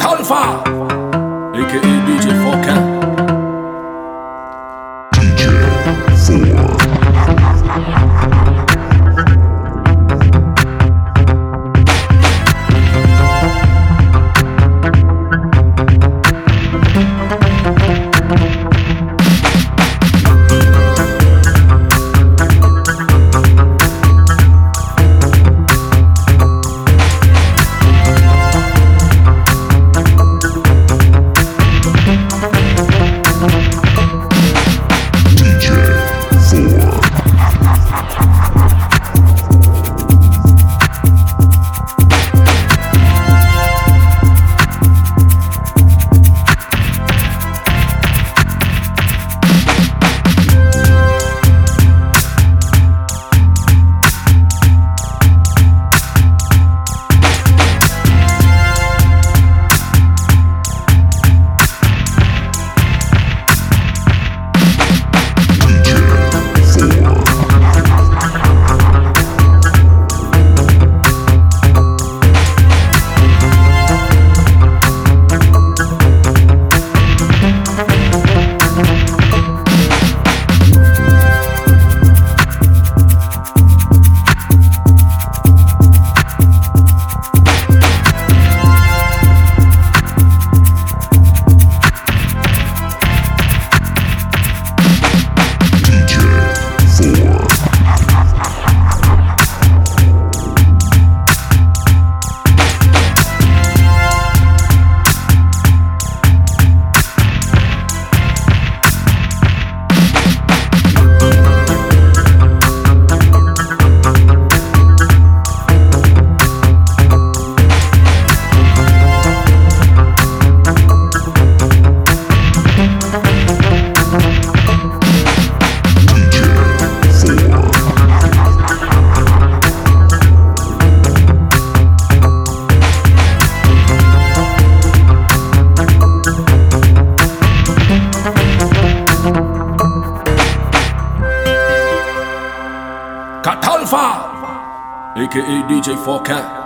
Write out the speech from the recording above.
Kalfa, aka DJ Fokker. Aka DJ 4Cat.